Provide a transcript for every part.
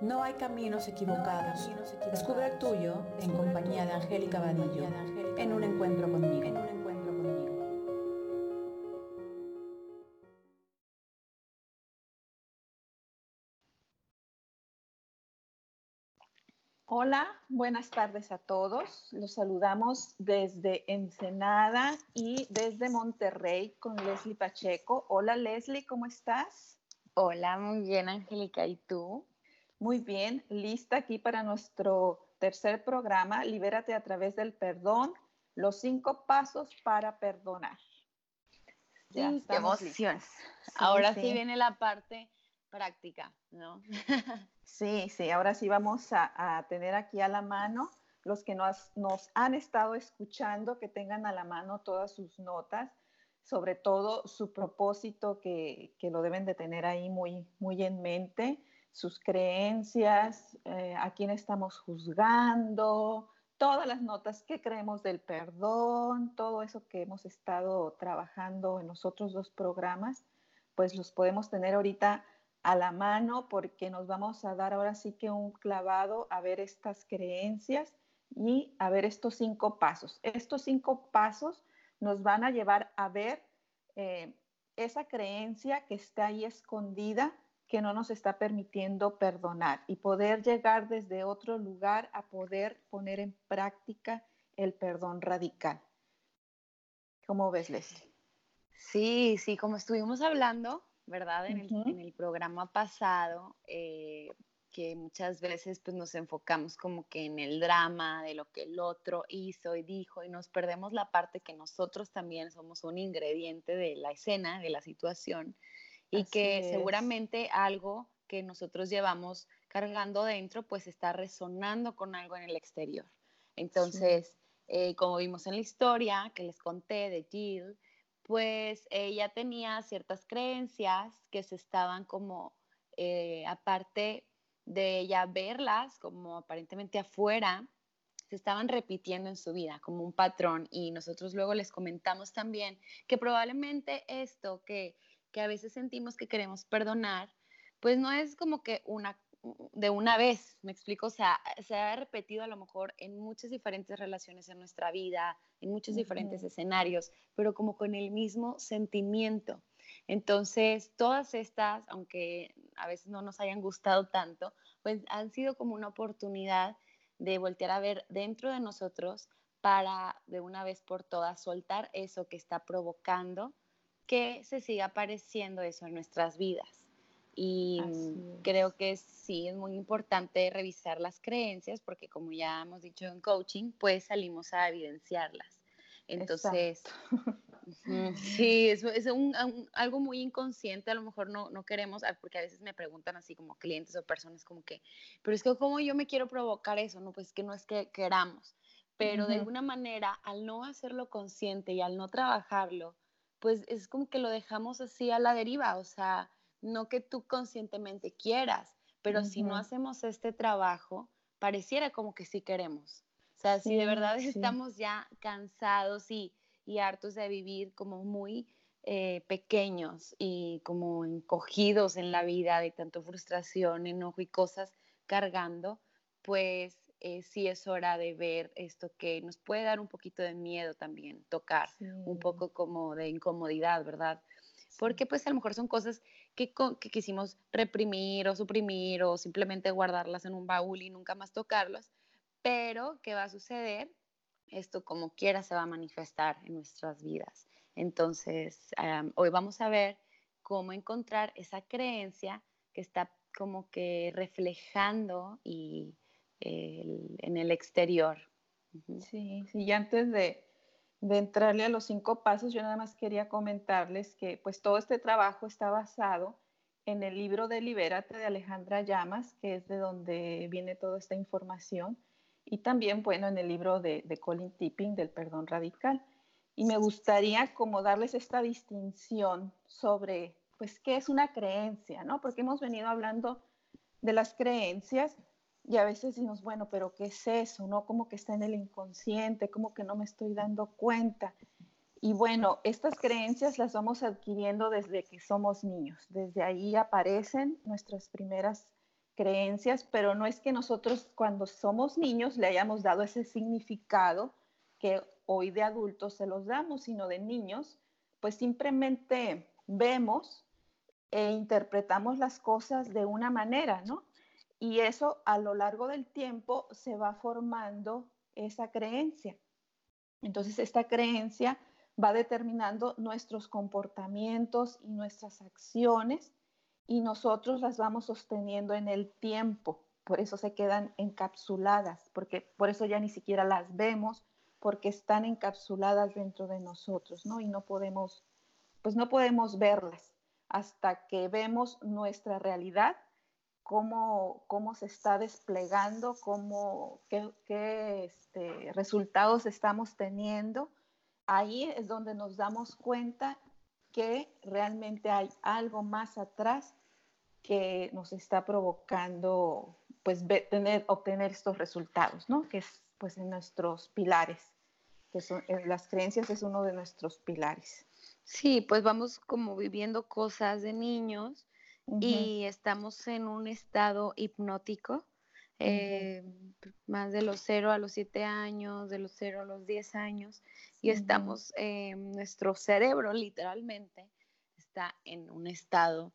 No hay caminos equivocados. Descubre el tuyo en compañía de Angélica Badillo en un encuentro conmigo. Hola, buenas tardes a todos. Los saludamos desde Ensenada y desde Monterrey con Leslie Pacheco. Hola Leslie, ¿cómo estás? Hola, muy bien Angélica, ¿y tú? Muy bien, lista aquí para nuestro tercer programa, Libérate a través del perdón, los cinco pasos para perdonar. Ya qué emoción. ahora sí. viene la parte práctica, ¿no? sí, sí, ahora sí vamos a, tener aquí a la mano los que nos, nos, han estado escuchando, que tengan a la mano todas sus notas, sobre todo su propósito, que, que lo deben de tener ahí muy, muy en mente sus creencias, eh, a quién estamos juzgando, todas las notas que creemos del perdón, todo eso que hemos estado trabajando en los otros dos programas, pues los podemos tener ahorita a la mano porque nos vamos a dar ahora sí que un clavado a ver estas creencias y a ver estos cinco pasos. Estos cinco pasos nos van a llevar a ver eh, esa creencia que está ahí escondida que no nos está permitiendo perdonar y poder llegar desde otro lugar a poder poner en práctica el perdón radical. ¿Cómo ves, Leslie? Sí, sí, como estuvimos hablando, ¿verdad? En, el, programa pasado, eh, que muchas veces pues, nos enfocamos como que en el drama de lo que el otro hizo y dijo y nos perdemos la parte que nosotros también somos un ingrediente de la escena, de la situación y que seguramente algo que nosotros llevamos cargando dentro pues está resonando con algo en el exterior. Entonces, eh, como vimos en la historia que les conté de Jill, pues ella tenía ciertas creencias que se estaban como, eh, aparte de ella verlas como aparentemente afuera, se estaban repitiendo en su vida como un patrón y nosotros luego les comentamos también que probablemente esto que que a veces sentimos que queremos perdonar, pues no es como que una de una vez, me explico, o sea, se ha repetido a lo mejor en muchas diferentes relaciones en nuestra vida, en muchos diferentes escenarios, pero como con el mismo sentimiento. Entonces, todas estas, aunque a veces no nos hayan gustado tanto, pues han sido como una oportunidad de voltear a ver dentro de nosotros para de una vez por todas soltar eso que está provocando que se siga apareciendo eso en nuestras vidas. Y creo que sí es muy importante revisar las creencias porque como ya hemos dicho en coaching, pues salimos a evidenciarlas. Entonces, sí, eso es algo muy inconsciente, a lo mejor no, no queremos, ah, porque a veces me preguntan así como clientes o personas como que, pero es que cómo yo me quiero provocar eso, no, pues que no es que queramos, pero de alguna manera al no hacerlo consciente y al no trabajarlo, pues es como que lo dejamos así a la deriva, o sea, no que tú conscientemente quieras, pero si no hacemos este trabajo, pareciera como que sí queremos. O sea, si de verdad estamos ya cansados y, hartos de vivir como muy eh, pequeños y como encogidos en la vida de tanto frustración, enojo y cosas cargando, pues eh, sí es hora de ver esto que nos puede dar un poquito de miedo también, tocar, un poco como de incomodidad, ¿verdad? Porque pues a lo mejor son cosas que, que quisimos reprimir o suprimir o simplemente guardarlas en un baúl y nunca más tocarlas, pero ¿qué va a suceder? Esto como quiera se va a manifestar en nuestras vidas. Entonces, hoy vamos a ver cómo encontrar esa creencia que está como que reflejando y en el exterior. Sí, sí, y antes de, entrarle a los cinco pasos, yo nada más quería comentarles que pues todo este trabajo está basado en el libro de Libérate de Alejandra Llamas, que es de donde viene toda esta información, y también, bueno, en el libro de, de Colin Tipping del perdón radical. Y me gustaría como darles esta distinción sobre, pues, qué es una creencia, ¿no? Porque hemos venido hablando de las creencias, y a veces decimos, bueno, pero ¿qué es eso? ¿No? Como que está en el inconsciente, como que no me estoy dando cuenta. Y bueno, estas creencias las vamos adquiriendo desde que somos niños. Desde ahí aparecen nuestras primeras creencias, pero no es que nosotros cuando somos niños le hayamos dado ese significado que hoy de adultos se los damos, sino de niños, pues simplemente vemos e interpretamos las cosas de una manera, ¿no? Y eso a lo largo del tiempo se va formando esa creencia. Entonces, esta creencia va determinando nuestros comportamientos y nuestras acciones y nosotros las vamos sosteniendo en el tiempo. Por eso se quedan encapsuladas, porque por eso ya ni siquiera las vemos, porque están encapsuladas dentro de nosotros, ¿no? Y no podemos, pues no podemos verlas hasta que vemos nuestra realidad, cómo, cómo se está desplegando, cómo, qué, qué este, resultados estamos teniendo. Ahí es donde nos damos cuenta que realmente hay algo más atrás que nos está provocando pues tener, obtener estos resultados, ¿no? Que es pues en nuestros pilares, que son las creencias es uno de nuestros pilares. Sí, pues vamos como viviendo cosas de niños y estamos en un estado hipnótico, eh, más de los 0 a los 7 años, de los 0 a los 10 años, y estamos, nuestro cerebro literalmente está en un estado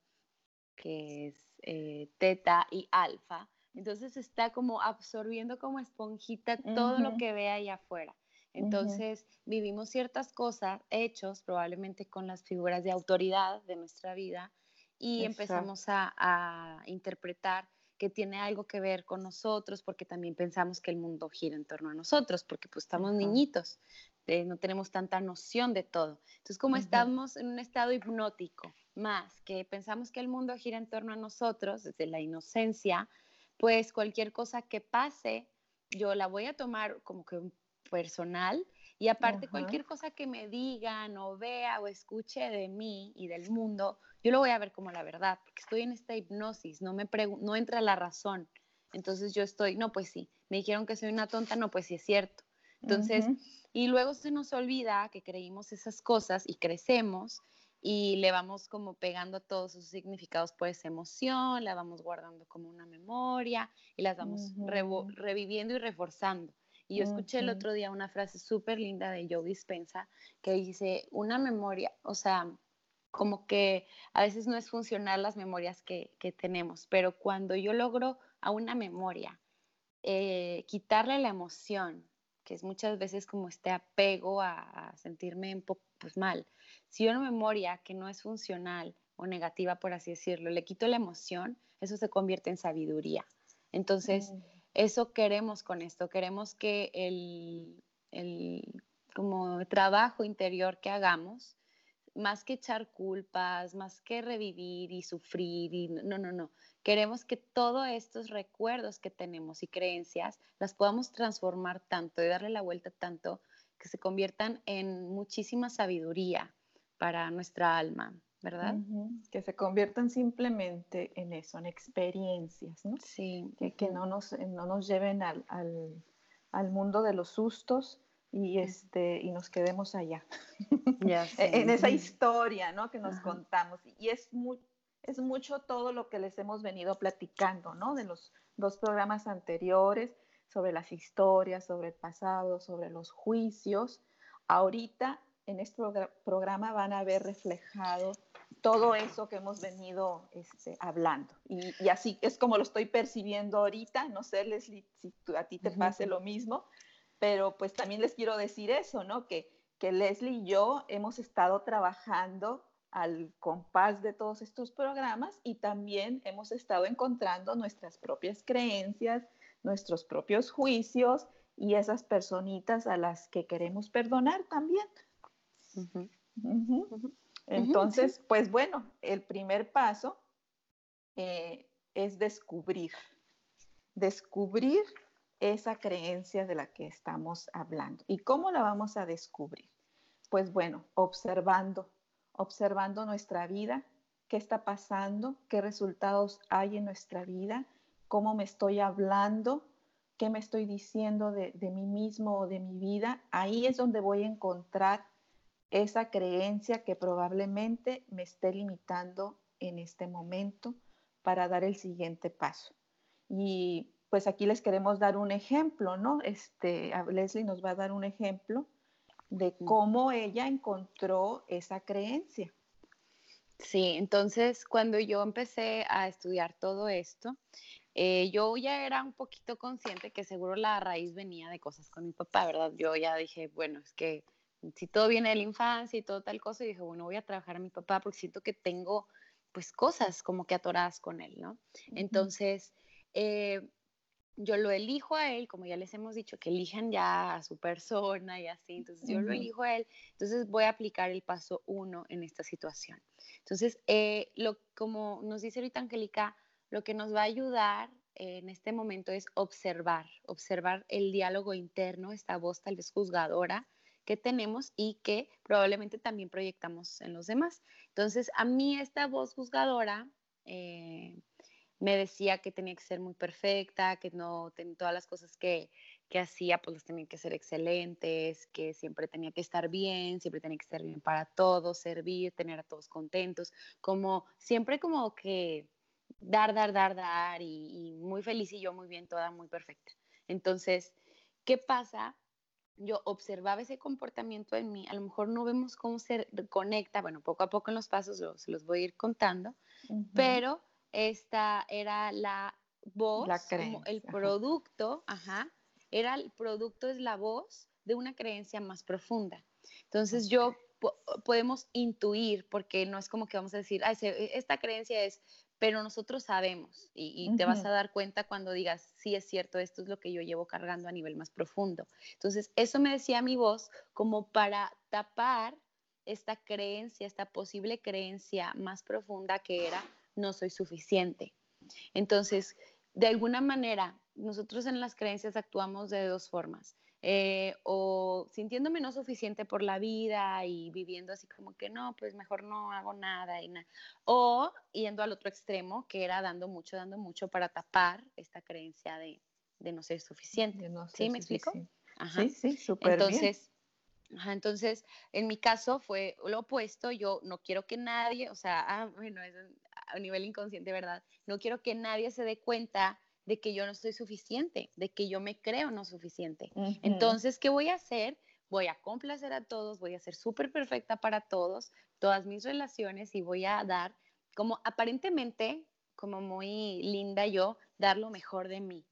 que es eh, teta y alfa. Entonces está como absorbiendo como esponjita todo lo que ve ahí afuera. Entonces vivimos ciertas cosas, hechos probablemente con las figuras de autoridad de nuestra vida y empezamos a, interpretar que tiene algo que ver con nosotros porque también pensamos que el mundo gira en torno a nosotros porque pues estamos niñitos, eh, no tenemos tanta noción de todo. Entonces como estamos en un estado hipnótico, más que pensamos que el mundo gira en torno a nosotros desde la inocencia, pues cualquier cosa que pase, yo la voy a tomar como que personal y aparte cualquier cosa que me digan o vea o escuche de mí y del mundo, yo lo voy a ver como la verdad, porque estoy en esta hipnosis, no me no entra la razón. Entonces yo estoy, no, pues sí, me dijeron que soy una tonta, no, pues sí es cierto. Entonces, y luego se nos olvida que creímos esas cosas y crecemos y le vamos como pegando todos sus significados por esa emoción, la vamos guardando como una memoria y las vamos reviviendo y reforzando. Y yo escuché el otro día una frase súper linda de Joe Dispensa que dice, una memoria, o sea, como que a veces no es funcional las memorias que, tenemos, pero cuando yo logro a una memoria eh, quitarle la emoción, que es muchas veces como este apego a, sentirme un poco pues, mal, si yo una memoria que no es funcional o negativa, por así decirlo, le quito la emoción, eso se convierte en sabiduría. Entonces, mm. Eso queremos con esto, queremos que el, el como trabajo interior que hagamos, más que echar culpas, más que revivir y sufrir, y no, no, no. Queremos que todos estos recuerdos que tenemos y creencias las podamos transformar tanto y darle la vuelta tanto que se conviertan en muchísima sabiduría, para nuestra alma, ¿verdad? Que se conviertan simplemente en eso, en experiencias, ¿no? Sí. Que, no, nos, no nos lleven al, al, mundo de los sustos y, este, y nos quedemos allá, en esa historia, ¿no? Que nos contamos. Y es, es mucho todo lo que les hemos venido platicando, ¿no? De los dos programas anteriores, sobre las historias, sobre el pasado, sobre los juicios. Ahorita en este programa van a ver reflejado todo eso que hemos venido este, hablando. Y, así es como lo estoy percibiendo ahorita. No sé, Leslie, si a ti te pase lo mismo, pero pues también les quiero decir eso, ¿no? Que, que Leslie y yo hemos estado trabajando al compás de todos estos programas y también hemos estado encontrando nuestras propias creencias, nuestros propios juicios y esas personitas a las que queremos perdonar también. Entonces, pues bueno, el primer paso eh, es descubrir, descubrir esa creencia de la que estamos hablando. ¿Y cómo la vamos a descubrir? Pues bueno, observando, observando nuestra vida, qué está pasando, qué resultados hay en nuestra vida, cómo me estoy hablando, qué me estoy diciendo de, de mí mismo o de mi vida. Ahí es donde voy a encontrar esa creencia que probablemente me esté limitando en este momento para dar el siguiente paso. Y pues aquí les queremos dar un ejemplo, ¿no? Este, Leslie nos va a dar un ejemplo de cómo ella encontró esa creencia. Sí, entonces cuando yo empecé a estudiar todo esto, eh, yo ya era un poquito consciente que seguro la raíz venía de cosas con mi papá, ¿verdad? Yo ya dije, bueno, es que si todo viene de la infancia y todo tal cosa, y dije, bueno, voy a trabajar a mi papá porque siento que tengo pues cosas como que atoradas con él, ¿no? Entonces, eh, yo lo elijo a él, como ya les hemos dicho, que elijan ya a su persona y así, entonces yo lo elijo a él, entonces voy a aplicar el paso uno en esta situación. Entonces, eh, lo, como nos dice ahorita Angélica, lo que nos va a ayudar en este momento es observar, observar el diálogo interno, esta voz tal vez juzgadora que tenemos y que probablemente también proyectamos en los demás. Entonces, a mí esta voz juzgadora eh, me decía que tenía que ser muy perfecta, que no todas las cosas que, que hacía pues las tenían que ser excelentes, que siempre tenía que estar bien, siempre tenía que estar bien para todos, servir, tener a todos contentos, como siempre como que dar, dar, dar, dar y, muy feliz y yo muy bien, toda muy perfecta. Entonces, ¿qué pasa? Yo observaba ese comportamiento en mí, a lo mejor no vemos cómo se conecta, bueno, poco a poco en los pasos se los voy a ir contando, pero esta era la voz, como el producto, ajá, era el producto, es la voz de una creencia más profunda. Entonces yo podemos intuir, porque no es como que vamos a decir, esta creencia es pero nosotros sabemos y, te vas a dar cuenta cuando digas, sí es cierto, esto es lo que yo llevo cargando a nivel más profundo. Entonces, eso me decía mi voz como para tapar esta creencia, esta posible creencia más profunda que era, no soy suficiente. Entonces, de alguna manera, nosotros en las creencias actuamos de dos formas. Eh, o sintiéndome no suficiente por la vida y viviendo así como que no, pues mejor no hago nada y nada. O yendo al otro extremo, que era dando mucho, dando mucho para tapar esta creencia de, de no ser suficiente. ¿Sí me explico? Sí, sí, súper Entonces, Ajá, entonces, en mi caso fue lo opuesto, yo no quiero que nadie, o sea, ah, bueno, es a nivel inconsciente, ¿verdad? No quiero que nadie se dé cuenta de que yo no soy suficiente, de que yo me creo no suficiente. Entonces, ¿qué voy a hacer? Voy a complacer a todos, voy a ser súper perfecta para todos, todas mis relaciones y voy a dar, como aparentemente, como muy linda yo, dar lo mejor de mí.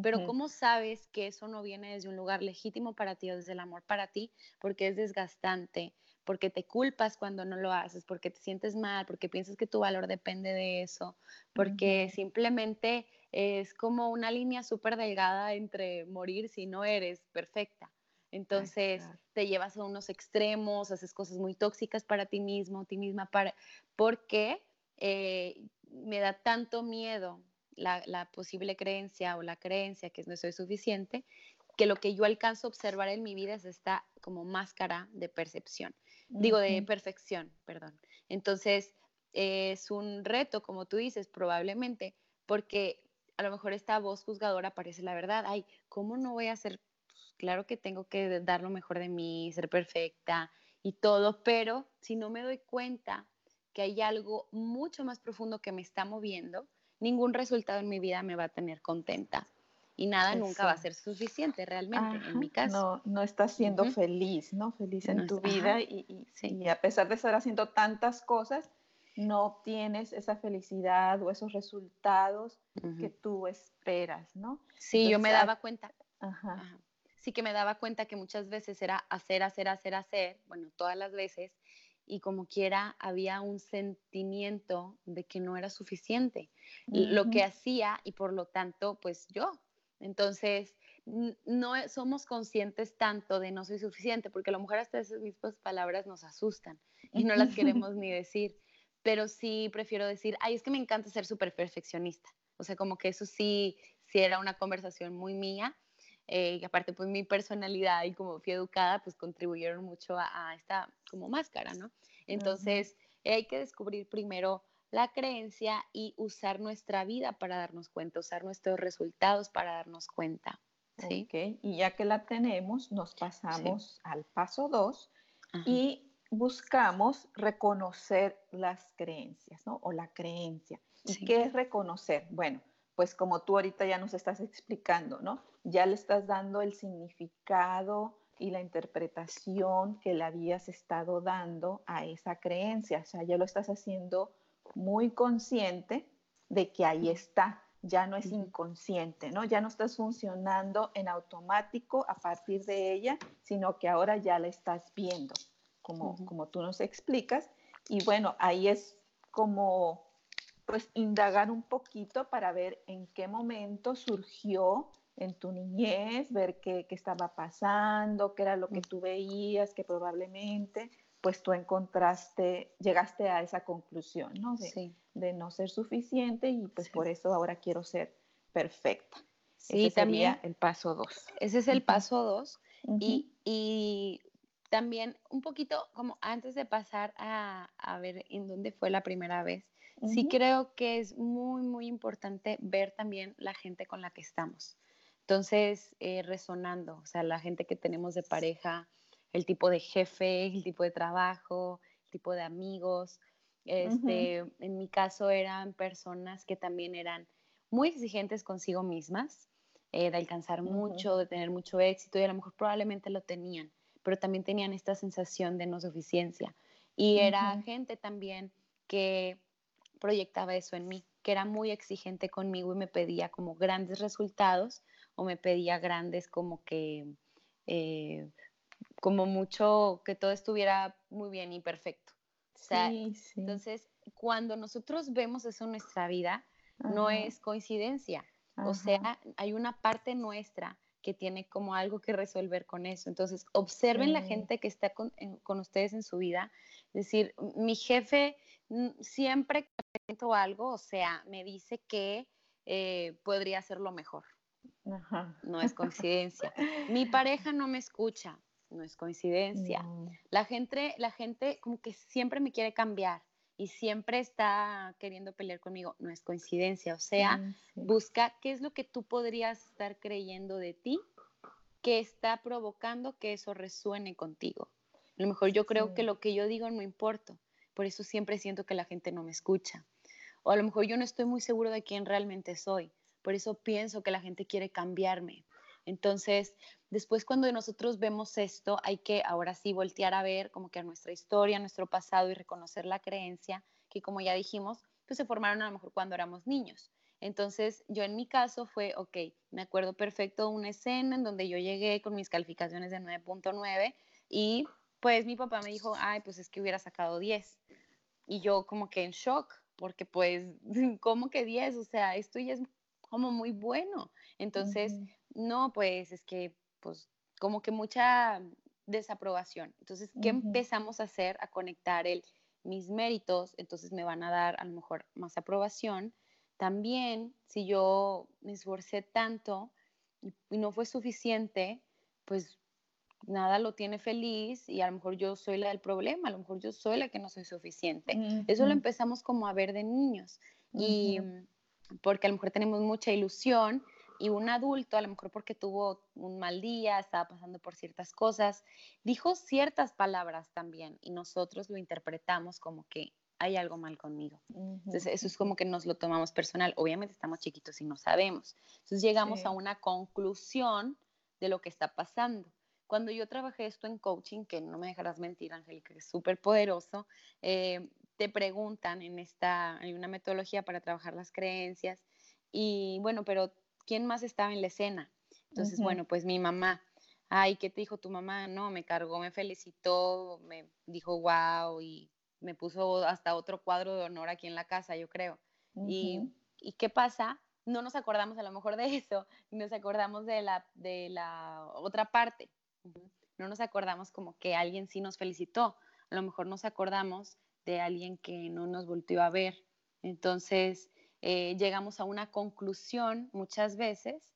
Pero ¿cómo sabes que eso no viene desde un lugar legítimo para ti o desde el amor para ti? Porque es desgastante, porque te culpas cuando no lo haces, porque te sientes mal, porque piensas que tu valor depende de eso, porque simplemente es como una línea súper delgada entre morir si no eres perfecta. Entonces te llevas a unos extremos, haces cosas muy tóxicas para ti mismo, ti misma, para, porque eh, me da tanto miedo la, posible creencia o la creencia que no soy suficiente, que lo que yo alcanzo a observar en mi vida es esta como máscara de percepción, digo de perfección, perdón. Entonces es un reto, como tú dices, probablemente, porque a lo mejor esta voz juzgadora parece la verdad. Ay, ¿cómo no voy a ser? Pues, claro que tengo que dar lo mejor de mí, ser perfecta y todo, pero si no me doy cuenta que hay algo mucho más profundo que me está moviendo, ningún resultado en mi vida me va a tener contenta y nada nunca va a ser suficiente realmente en mi caso. No, no estás siendo feliz, ¿no? Feliz en tu vida y, y, a pesar de estar haciendo tantas cosas, no obtienes esa felicidad o esos resultados que tú esperas, ¿no? Sí, yo me daba cuenta. Sí que me daba cuenta que muchas veces era hacer, hacer, hacer, hacer, bueno, todas las veces, y como quiera había un sentimiento de que no era suficiente. Lo que hacía y por lo tanto, pues yo. Entonces, no e, somos conscientes tanto de no soy suficiente, porque a lo mejor hasta esas mismas palabras nos asustan y no las queremos ni decir pero sí prefiero decir, ay, es que me encanta ser súper perfeccionista. O sea, como que eso sí, sí era una conversación muy mía. Eh, y aparte, pues mi personalidad y como fui educada, pues contribuyeron mucho a, esta como máscara, ¿no? Entonces, hay que descubrir primero la creencia y usar nuestra vida para darnos cuenta, usar nuestros resultados para darnos cuenta. ¿sí? Okay. Y ya que la tenemos, nos pasamos al paso dos y buscamos reconocer las creencias, ¿no? O la creencia. ¿Y qué es reconocer? Bueno, pues como tú ahorita ya nos estás explicando, ¿no? Ya le estás dando el significado y la interpretación que le habías estado dando a esa creencia, o sea, ya lo estás haciendo muy consciente de que ahí está, ya no es inconsciente, ¿no? Ya no estás funcionando en automático a partir de ella, sino que ahora ya la estás viendo, como, como tú nos explicas. Y bueno, ahí es como, pues, indagar un poquito para ver en qué momento surgió en tu niñez, ver qué, qué estaba pasando, qué era lo que tú veías, que probablemente pues tú encontraste, llegaste a esa conclusión, ¿no? De, de no ser suficiente y pues por eso ahora quiero ser perfecta. Sí, ese también. el paso dos. Ese es el paso dos. y, y, también un poquito como antes de pasar a, a, ver en dónde fue la primera vez, sí creo que es muy, muy importante ver también la gente con la que estamos. Entonces, eh, resonando, o sea, la gente que tenemos de pareja, el tipo de jefe, el tipo de trabajo, el tipo de amigos. Este, En mi caso eran personas que también eran muy exigentes consigo mismas, eh, de alcanzar mucho, de tener mucho éxito y a lo mejor probablemente lo tenían, pero también tenían esta sensación de no suficiencia. Y era gente también que proyectaba eso en mí, que era muy exigente conmigo y me pedía como grandes resultados o me pedía grandes como que eh, como mucho que todo estuviera muy bien y perfecto. Entonces, cuando nosotros vemos eso en nuestra vida, no es coincidencia. O sea, hay una parte nuestra que tiene como algo que resolver con eso. Entonces, observen la gente que está con, ustedes en su vida. Es decir, mi jefe mm, siempre que presento algo, o sea, me dice que eh, podría hacerlo mejor. No es coincidencia. mi pareja no me escucha no es coincidencia. La, gente, la gente como que siempre me quiere cambiar y siempre está queriendo pelear conmigo, no es coincidencia. O sea, busca qué es lo que tú podrías estar creyendo de ti que está provocando que eso resuene contigo. A lo mejor yo creo que lo que yo digo no importa, por eso siempre siento que la gente no me escucha. O a lo mejor yo no estoy muy seguro de quién realmente soy, por eso pienso que la gente quiere cambiarme. Entonces, después cuando nosotros vemos esto, hay que ahora sí voltear a ver como que a nuestra historia, nuestro pasado y reconocer la creencia que como ya dijimos, pues se formaron a lo mejor cuando éramos niños. Entonces, yo en mi caso fue, ok, me acuerdo perfecto una escena en donde yo llegué con mis calificaciones de 9.9 y pues mi papá me dijo, ay, pues es que hubiera sacado 10. Y yo como que en shock, porque pues, ¿cómo que 10? O sea, esto ya es como muy bueno. Entonces, no, pues es que, pues, como que mucha desaprobación. Entonces, ¿qué empezamos a hacer? A conectar el, mis méritos, entonces me van a dar a lo mejor más aprobación. También, si yo me esforcé tanto y, no fue suficiente, pues nada lo tiene feliz y a lo mejor yo soy la del problema, a lo mejor yo soy la que no soy suficiente. Eso lo empezamos como a ver de niños y porque a lo mejor tenemos mucha ilusión y un adulto, a lo mejor porque tuvo un mal día, estaba pasando por ciertas cosas, dijo ciertas palabras también y nosotros lo interpretamos como que hay algo mal conmigo. Entonces, eso es como que nos lo tomamos personal. Obviamente estamos chiquitos y no sabemos. Entonces, llegamos a una conclusión de lo que está pasando. Cuando yo trabajé esto en coaching, que no me dejarás mentir, Angélica, que es súper poderoso, eh, te preguntan en esta, hay una metodología para trabajar las creencias y bueno, pero ¿quién más estaba en la escena? Entonces, bueno, pues mi mamá. Ay, ¿qué te dijo tu mamá? No, me cargó, me felicitó, me dijo wow y me puso hasta otro cuadro de honor aquí en la casa, yo creo. y, y, qué pasa? No nos acordamos a lo mejor de eso, nos acordamos de la, de la otra parte. No nos acordamos como que alguien sí nos felicitó, a lo mejor nos acordamos de alguien que no nos volvió a ver. Entonces, eh, llegamos a una conclusión muchas veces,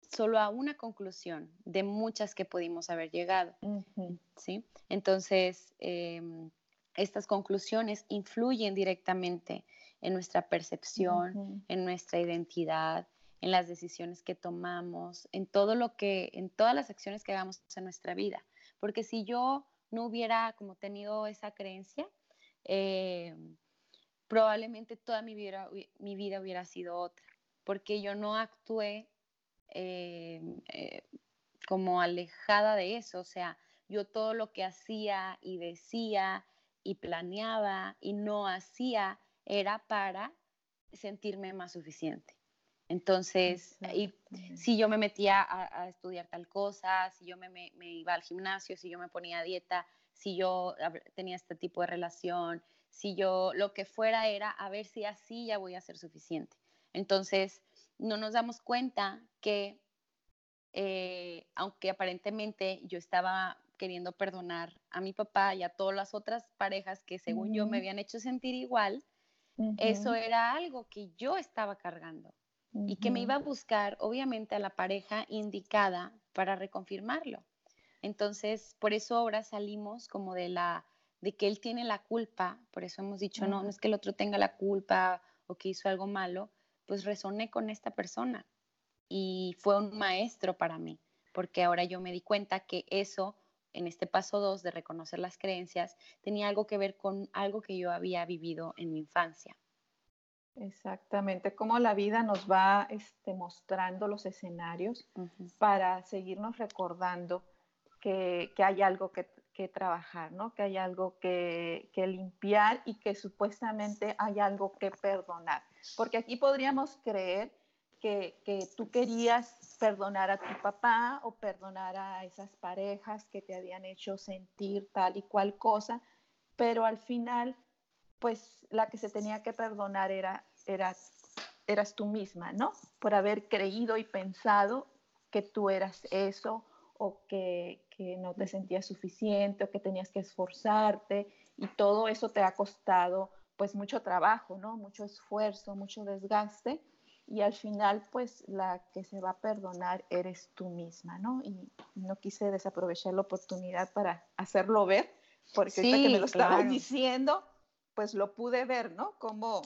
solo a una conclusión de muchas que pudimos haber llegado. ¿sí? Entonces, em, estas conclusiones influyen directamente en nuestra percepción, en nuestra identidad, en las decisiones que tomamos, en todo lo que, en todas las acciones que hagamos en nuestra vida. Porque si yo no hubiera como tenido esa creencia, eh, probablemente toda mi vida, mi vida hubiera sido otra. porque yo no actué eh, eh, como alejada de eso, o sea, yo todo lo que hacía y decía y planeaba y no hacía era para sentirme más suficiente. Entonces, y, si yo me metía a, estudiar tal cosa, si yo me, me, iba al gimnasio, si yo me ponía a dieta, si yo tenía este tipo de relación, si yo lo que fuera era a ver si así ya voy a ser suficiente. Entonces, no nos damos cuenta que, eh, aunque aparentemente yo estaba queriendo perdonar a mi papá y a todas las otras parejas que según yo me habían hecho sentir igual, eso era algo que yo estaba cargando y que me iba a buscar, obviamente, a la pareja indicada para reconfirmarlo. Entonces, por eso ahora salimos como de la de que él tiene la culpa, por eso hemos dicho, no, no es que el otro tenga la culpa o que hizo algo malo, pues resoné con esta persona y fue un maestro para mí, porque ahora yo me di cuenta que eso, en este paso 2 de reconocer las creencias, tenía algo que ver con algo que yo había vivido en mi infancia. Exactamente, como la vida nos va este, mostrando los escenarios para seguirnos recordando que, hay algo que, trabajar, ¿no? que hay algo que, limpiar y que supuestamente hay algo que perdonar. Porque aquí podríamos creer que, que, tú querías perdonar a tu papá o perdonar a esas parejas que te habían hecho sentir tal y cual cosa, pero al final pues la que se tenía que perdonar era, eras, eras tú misma, ¿no? Por haber creído y pensado que tú eras eso o que, que no te sentías suficiente o que tenías que esforzarte y todo eso te ha costado pues mucho trabajo, ¿no? Mucho esfuerzo, mucho desgaste y al final pues la que se va a perdonar eres tú misma, ¿no? Y no quise desaprovechar la oportunidad para hacerlo ver, porque sí, que me lo estabas diciendo, pues lo pude ver, ¿no? Como...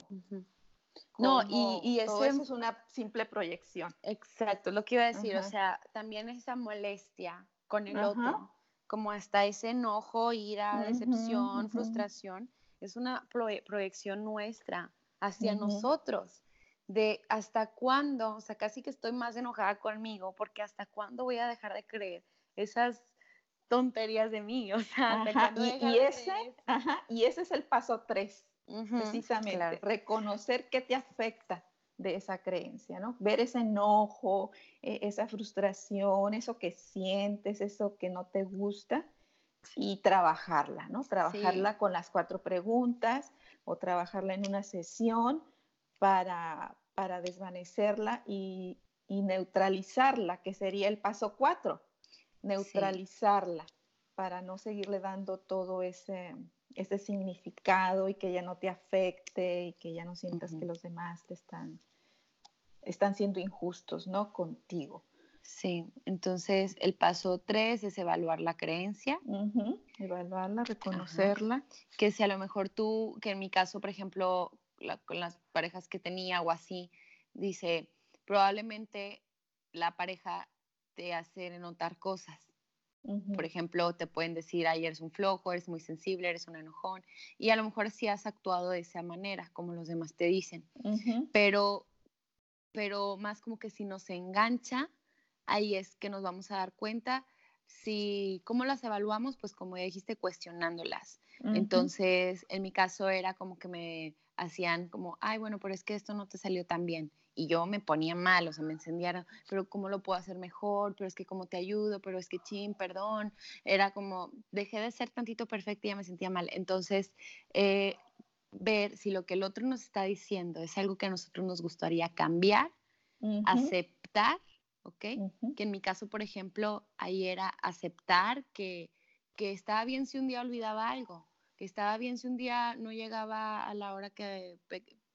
no, y, y eso es una simple proyección. Exacto, lo que iba a decir, o sea, también esa molestia con el otro, como hasta ese enojo, ira, decepción, frustración, es una proyección nuestra hacia nosotros, de hasta cuándo, o sea, casi que estoy más enojada conmigo, porque hasta cuándo voy a dejar de creer esas tonterías de mí, o sea, y, ese, y ese es el paso tres, precisamente, reconocer qué te afecta de esa creencia, ¿no? Ver ese enojo, e, esa frustración, eso que sientes, eso que no te gusta y trabajarla, ¿no? Trabajarla con las cuatro preguntas o trabajarla en una sesión para, para desvanecerla y, y neutralizarla, que sería el paso cuatro neutralizarla para no seguirle dando todo ese, ese significado y que ya no te afecte y que ya no sientas que los demás te están, están siendo injustos, ¿no? Contigo. Sí, entonces el paso tres es evaluar la creencia. Evaluarla, reconocerla. Que si a lo mejor tú, que en mi caso, por ejemplo, con las parejas que tenía o así, dice, probablemente la pareja te hace notar cosas. Por ejemplo, te pueden decir, ay, eres un flojo, eres muy sensible, eres un enojón. Y a lo mejor sí has actuado de esa manera, como los demás te dicen. pero, pero más como que si nos engancha, ahí es que nos vamos a dar cuenta si, ¿cómo las evaluamos? Pues como ya dijiste, cuestionándolas. Entonces, en mi caso era como que me hacían como, ay, bueno, pero es que esto no te salió tan bien y yo me ponía mal, o sea, me encendía, pero ¿cómo lo puedo hacer mejor? Pero es que cómo te ayudo, pero es que chin, perdón. Era como, dejé de ser tantito perfecta y ya me sentía mal. Entonces, eh, ver si lo que el otro nos está diciendo es algo que a nosotros nos gustaría cambiar, aceptar, ¿ok? Que en mi caso, por ejemplo, ahí era aceptar que, que estaba bien si un día olvidaba algo, que estaba bien si un día no llegaba a la hora que,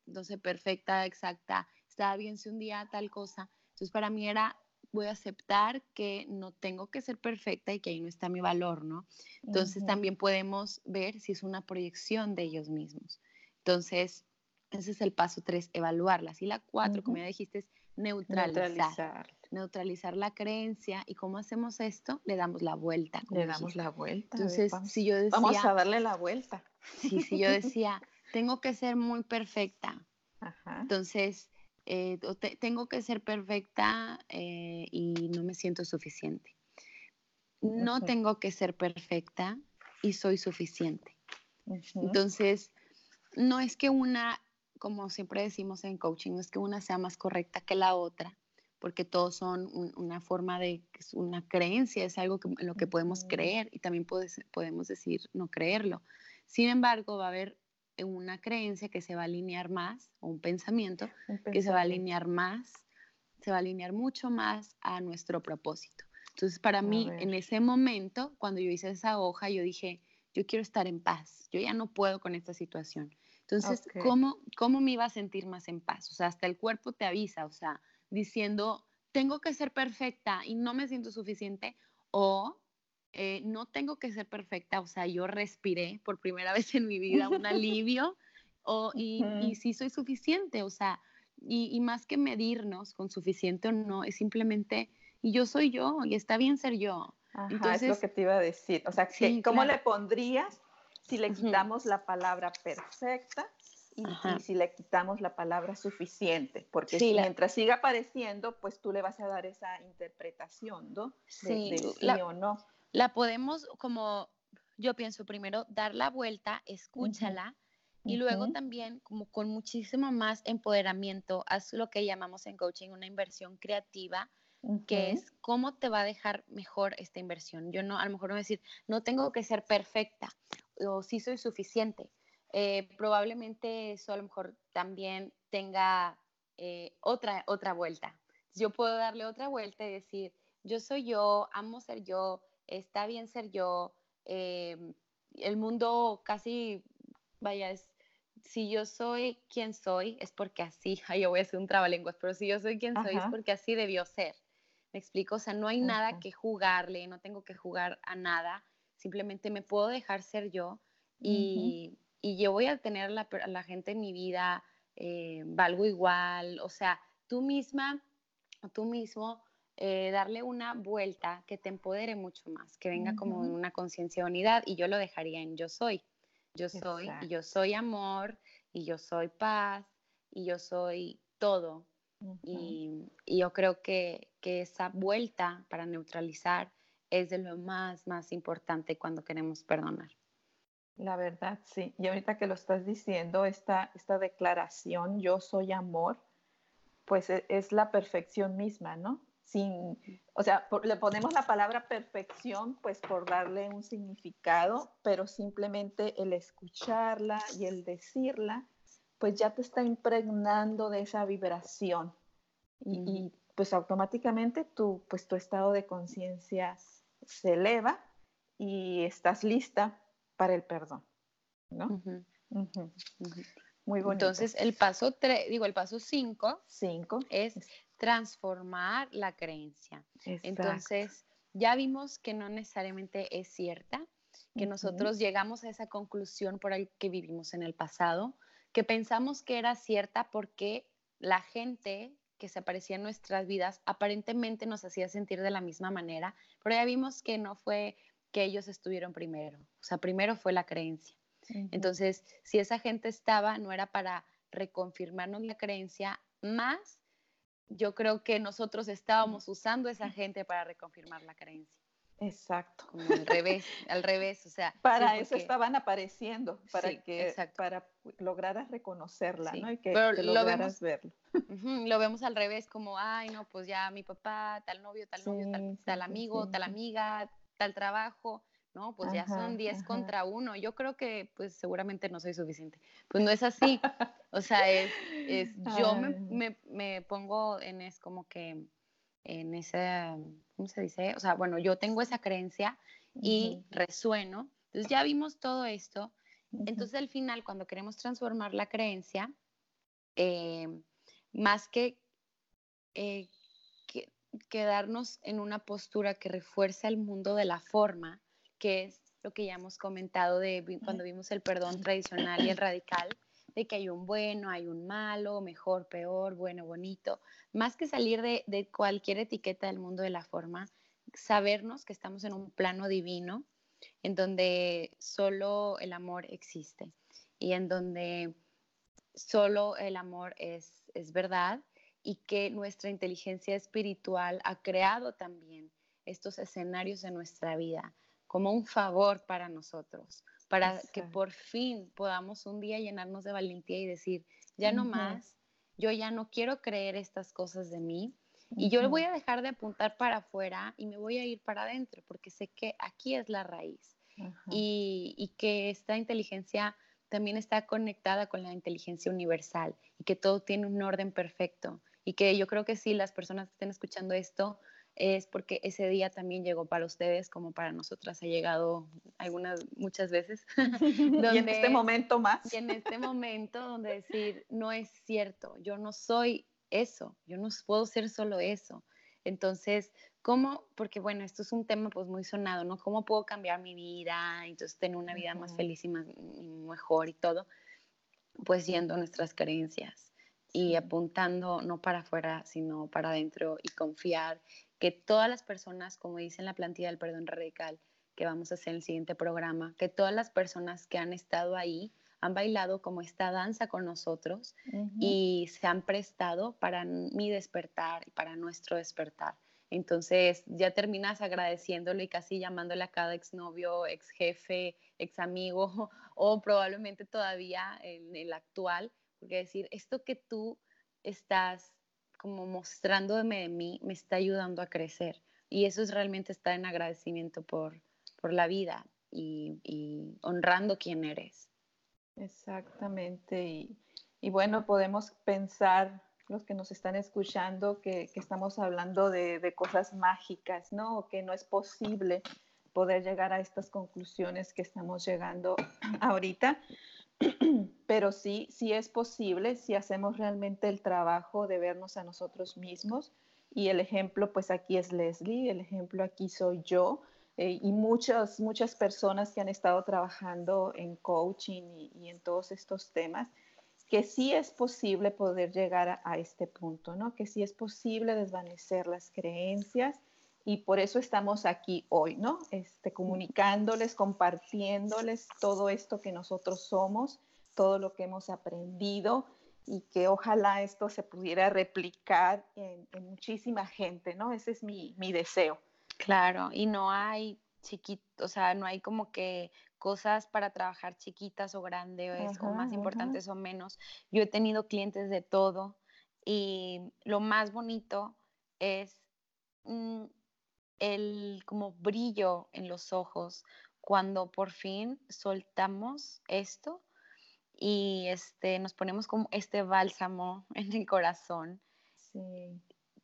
no sé, perfecta, exacta, estaba bien si un día tal cosa. Entonces para mí era, voy a aceptar que no tengo que ser perfecta y que ahí no está mi valor, ¿no? Entonces también podemos ver si es una proyección de ellos mismos. Entonces, ese es el paso tres, evaluarlas. Y la cuatro, como ya dijiste, es neutralizar. neutralizar. la creencia. ¿Y cómo hacemos esto? Le damos la vuelta. Le damos la vuelta. Entonces, si yo decía... Vamos a darle la vuelta. Sí, si yo decía, tengo que ser muy perfecta. Entonces, eh, tengo que ser perfecta eh, y no me siento suficiente. No tengo que ser perfecta y soy suficiente. Entonces, no es que una, como siempre decimos en coaching, no es que una sea más correcta que la otra, porque todos son una forma de, es una creencia, es algo en lo que podemos creer y también podemos decir no creerlo. Sin embargo, va a haber una creencia que se va a alinear más, o un pensamiento, que se va a alinear más, se va a alinear mucho más a nuestro propósito. Entonces, para mí, en ese momento, cuando yo hice esa hoja, yo dije, yo quiero estar en paz, yo ya no puedo con esta situación. Entonces, ¿cómo, ¿cómo me iba a sentir más en paz? O sea, hasta el cuerpo te avisa, o sea, diciendo, tengo que ser perfecta y no me siento suficiente, o eh, no tengo que ser perfecta, o sea, yo respiré por primera vez en mi vida un alivio, o, y, y sí soy suficiente, o sea, y, y, más que medirnos con suficiente o no, es simplemente, y yo soy yo, y está bien ser yo. Entonces, es lo que te iba a decir, o sea, ¿cómo le pondrías si le quitamos la palabra perfecta y, si le quitamos la palabra suficiente, porque mientras siga apareciendo, pues tú le vas a dar esa interpretación, ¿no? sí, o no. La podemos, como yo pienso, primero dar la vuelta, escúchala, y luego también, como con muchísimo más empoderamiento, haz lo que llamamos en coaching una inversión creativa, que es cómo te va a dejar mejor esta inversión. Yo no, a lo mejor no decir, no tengo que ser perfecta o sí soy suficiente. Eh, probablemente eso a lo mejor también tenga eh, otra, otra vuelta. Yo puedo darle otra vuelta y decir, yo soy yo, amo ser yo, está bien ser yo, eh, el mundo casi, vaya, es, si yo soy quien soy, es porque así, yo voy a hacer un trabalenguas, pero si yo soy quien soy, es porque así debió ser. ¿Me explico? O sea, no hay nada que jugarle, no tengo que jugar a nada, simplemente me puedo dejar ser yo y, y yo voy a tener la, a la gente en mi vida, eh, valgo igual, o sea, tú misma, tú mismo, eh, darle una vuelta que te empodere mucho más, que venga como en una conciencia de unidad y yo lo dejaría en yo soy, yo soy, y yo soy amor, y yo soy paz, y yo soy todo. y, y, yo creo que, que esa vuelta para neutralizar es de lo más, más importante cuando queremos perdonar. La verdad, sí. Y ahorita que lo estás diciendo, esta, esta declaración, yo soy amor, pues e, es, la perfección misma, ¿no? Sin, o sea, le ponemos la palabra perfección, pues por darle un significado, pero simplemente el escucharla y el decirla, pues ya te está impregnando de esa vibración. Y, pues automáticamente tu, pues tu estado de conciencia se eleva y estás lista para el perdón, ¿no? Muy bonito. Entonces, el paso 3, digo, el paso 5 es transformar la creencia. Entonces, ya vimos que no necesariamente es cierta, que nosotros llegamos a esa conclusión por el que vivimos en el pasado, que pensamos que era cierta porque la gente que se aparecía en nuestras vidas aparentemente nos hacía sentir de la misma manera, pero ya vimos que no fue que ellos estuvieron primero. O sea, primero fue la creencia. Entonces, si esa gente estaba, no era para reconfirmarnos la creencia, más yo creo que nosotros estábamos usando esa gente para reconfirmar la creencia. Exacto. Como al revés, al revés, o sea. Para eso estaban apareciendo, para que para lograras reconocerla, ¿no? Y que, lograras verlo. lo vemos al revés, como, ay, no, pues ya mi papá, tal novio, tal novio, tal, tal amigo, tal amiga, tal trabajo, ¿no? Pues ya son 10 contra uno. Yo creo que pues seguramente no soy suficiente. Pues no es así. o sea, es, es yo me, me, pongo en es como que en esa, ¿cómo se dice? O sea, bueno, yo tengo esa creencia y resueno. Entonces ya vimos todo esto. Entonces al final, cuando queremos transformar la creencia, eh, más que eh, quedarnos en una postura que refuerza el mundo de la forma, que es lo que ya hemos comentado de cuando vimos el perdón tradicional y el radical, de que hay un bueno, hay un malo, mejor, peor, bueno, bonito, más que salir de, de cualquier etiqueta del mundo de la forma, sabernos que estamos en un plano divino, en donde solo el amor existe y en donde solo el amor es, es verdad y que nuestra inteligencia espiritual ha creado también estos escenarios en nuestra vida como un favor para nosotros, para que por fin podamos un día llenarnos de valentía y decir, ya no más, yo ya no quiero creer estas cosas de mí y yo voy a dejar de apuntar para afuera y me voy a ir para adentro porque sé que aquí es la raíz y, y que esta inteligencia también está conectada con la inteligencia universal y que todo tiene un orden perfecto y que yo creo que sí, las personas que estén escuchando esto es porque ese día también llegó para ustedes como para nosotras ha llegado algunas, muchas veces. y en este momento más. Y en este momento donde decir, no es cierto, yo no soy eso, yo no puedo ser solo eso. Entonces, ¿cómo? Porque bueno, esto es un tema pues muy sonado, ¿no? ¿Cómo puedo cambiar mi vida? Entonces, tener una vida más feliz y, más, y mejor y todo, pues yendo a nuestras creencias y apuntando no para afuera, sino para adentro y confiar que todas las personas, como dice en la plantilla del perdón radical, que vamos a hacer en el siguiente programa, que todas las personas que han estado ahí han bailado como esta danza con nosotros y se han prestado para mi despertar y para nuestro despertar. Entonces ya terminas agradeciéndole y casi llamándole a cada exnovio, ex jefe, ex amigo o probablemente todavía en el actual, porque decir, esto que tú estás como mostrándome de mí me está ayudando a crecer. Y eso es realmente estar en agradecimiento por, por la vida y, honrando quién eres. Exactamente. Y, bueno, podemos pensar, los que nos están escuchando, que, estamos hablando de, cosas mágicas, ¿no? Que no es posible poder llegar a estas conclusiones que estamos llegando ahorita. Pero sí, sí es posible si hacemos realmente el trabajo de vernos a nosotros mismos. Y el ejemplo, pues aquí es Leslie, el ejemplo aquí soy yo. Eh, y muchas, muchas personas que han estado trabajando en coaching y, en todos estos temas, que sí es posible poder llegar a, a, este punto, ¿no? Que sí es posible desvanecer las creencias y por eso estamos aquí hoy, ¿no? Este, comunicándoles, compartiéndoles todo esto que nosotros somos, todo lo que hemos aprendido y que ojalá esto se pudiera replicar en, en muchísima gente, ¿no? Ese es mi, mi deseo. Claro, y no hay chiquito, o sea, no hay como que cosas para trabajar chiquitas o grandes ajá, o más importantes ajá. o menos. Yo he tenido clientes de todo y lo más bonito es mm, el como brillo en los ojos cuando por fin soltamos esto y este nos ponemos como este bálsamo en el corazón. Sí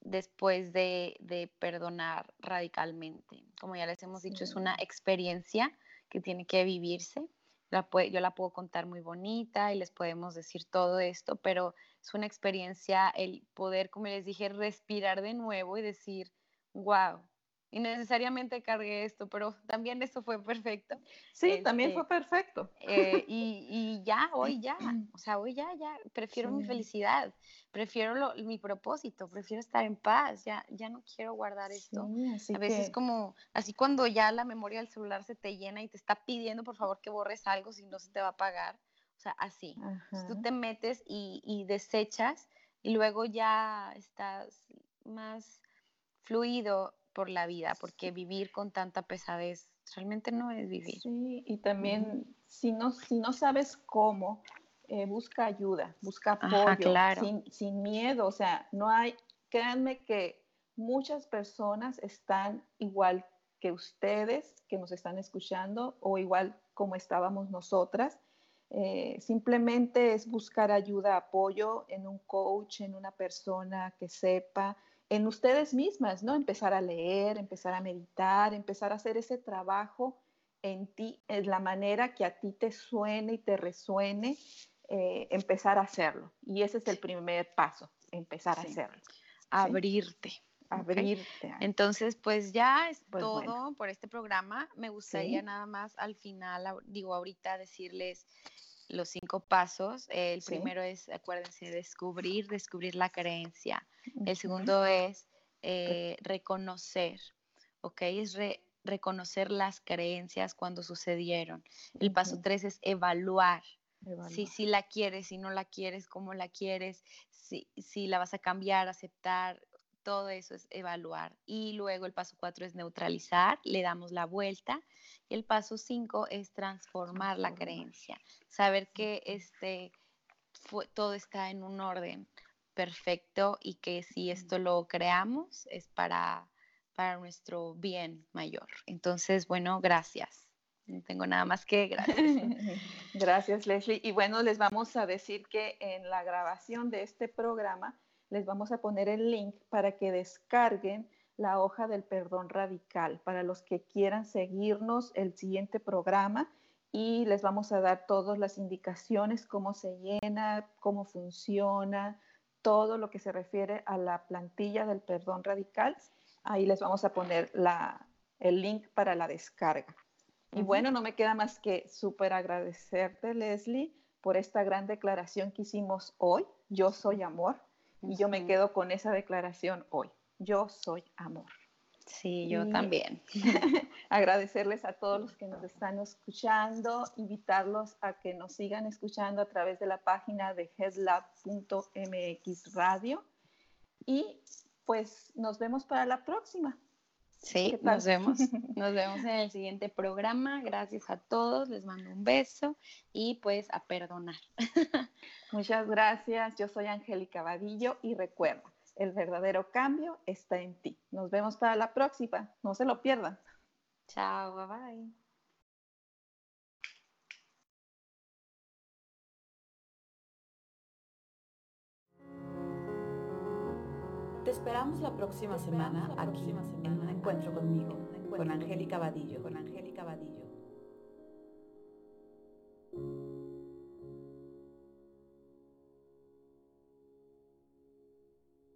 después de, de, perdonar radicalmente. Como ya les hemos dicho, sí. es una experiencia que tiene que vivirse. La puede, yo la puedo contar muy bonita y les podemos decir todo esto, pero es una experiencia el poder, como les dije, respirar de nuevo y decir, wow, y necesariamente cargué esto, pero también esto fue perfecto. Sí, este, también fue perfecto. Eh, y, y, ya, hoy ya, o sea, hoy ya, ya, prefiero sí. mi felicidad, prefiero lo, mi propósito, prefiero estar en paz, ya, ya no quiero guardar esto. Sí, a veces que... como, así cuando ya la memoria del celular se te llena y te está pidiendo por favor que borres algo si no se te va a pagar, o sea, así. Entonces, tú te metes y, y desechas y luego ya estás más fluido por la vida, porque vivir con tanta pesadez realmente no es vivir. Sí, y también si, no, si no sabes cómo, eh, busca ayuda, busca apoyo, Ajá, claro. sin, sin, miedo, o sea, no hay, créanme que muchas personas están igual que ustedes que nos están escuchando o igual como estábamos nosotras. Eh, simplemente es buscar ayuda, apoyo en un coach, en una persona que sepa, en ustedes mismas, ¿no? Empezar a leer, empezar a meditar, empezar a hacer ese trabajo en ti, en la manera que a ti te suene y te resuene, eh, empezar a hacerlo. Y ese es el primer paso, empezar sí. a hacerlo. Abrirte. ¿sí? Abrirte. Okay. Entonces, pues ya es pues todo bueno. por este programa. Me gustaría sí. nada más al final, digo ahorita, decirles los cinco pasos. El sí. primero es, acuérdense, descubrir, descubrir la creencia. El segundo es eh, reconocer, ¿ok? Es re, reconocer las creencias cuando sucedieron. El paso tres es evaluar. evaluar. Si, si la quieres, si no la quieres, cómo la quieres, si, si la vas a cambiar, aceptar, todo eso es evaluar. Y luego el paso cuatro es neutralizar, le damos la vuelta. Y el paso cinco es transformar la creencia, saber que este, todo está en un orden perfecto y que si esto lo creamos es para, para nuestro bien mayor. Entonces, bueno, gracias. No tengo nada más que gracias. gracias, Leslie. Y bueno, les vamos a decir que en la grabación de este programa les vamos a poner el link para que descarguen la hoja del perdón radical para los que quieran seguirnos el siguiente programa y les vamos a dar todas las indicaciones, cómo se llena, cómo funciona, todo lo que se refiere a la plantilla del perdón radical. Ahí les vamos a poner el link para la descarga. Y bueno, no me queda más que súper agradecerte, Leslie, por esta gran declaración que hicimos hoy. Yo soy amor. Y yo me quedo con esa declaración hoy. Yo soy amor. Sí, yo también. agradecerles a todos los que nos están escuchando, invitarlos a que nos sigan escuchando a través de la página de headlab.mx radio y pues nos vemos para la próxima. Sí, nos vemos. Nos vemos en el siguiente programa. Gracias a todos. Les mando un beso y pues a perdonar. Muchas gracias. Yo soy Angélica Vadillo y recuerda, el verdadero cambio está en ti. Nos vemos para la próxima. No se lo pierdan. Chao, bye bye. Te esperamos la próxima semana aquí en un encuentro conmigo, con Angélica Vadillo.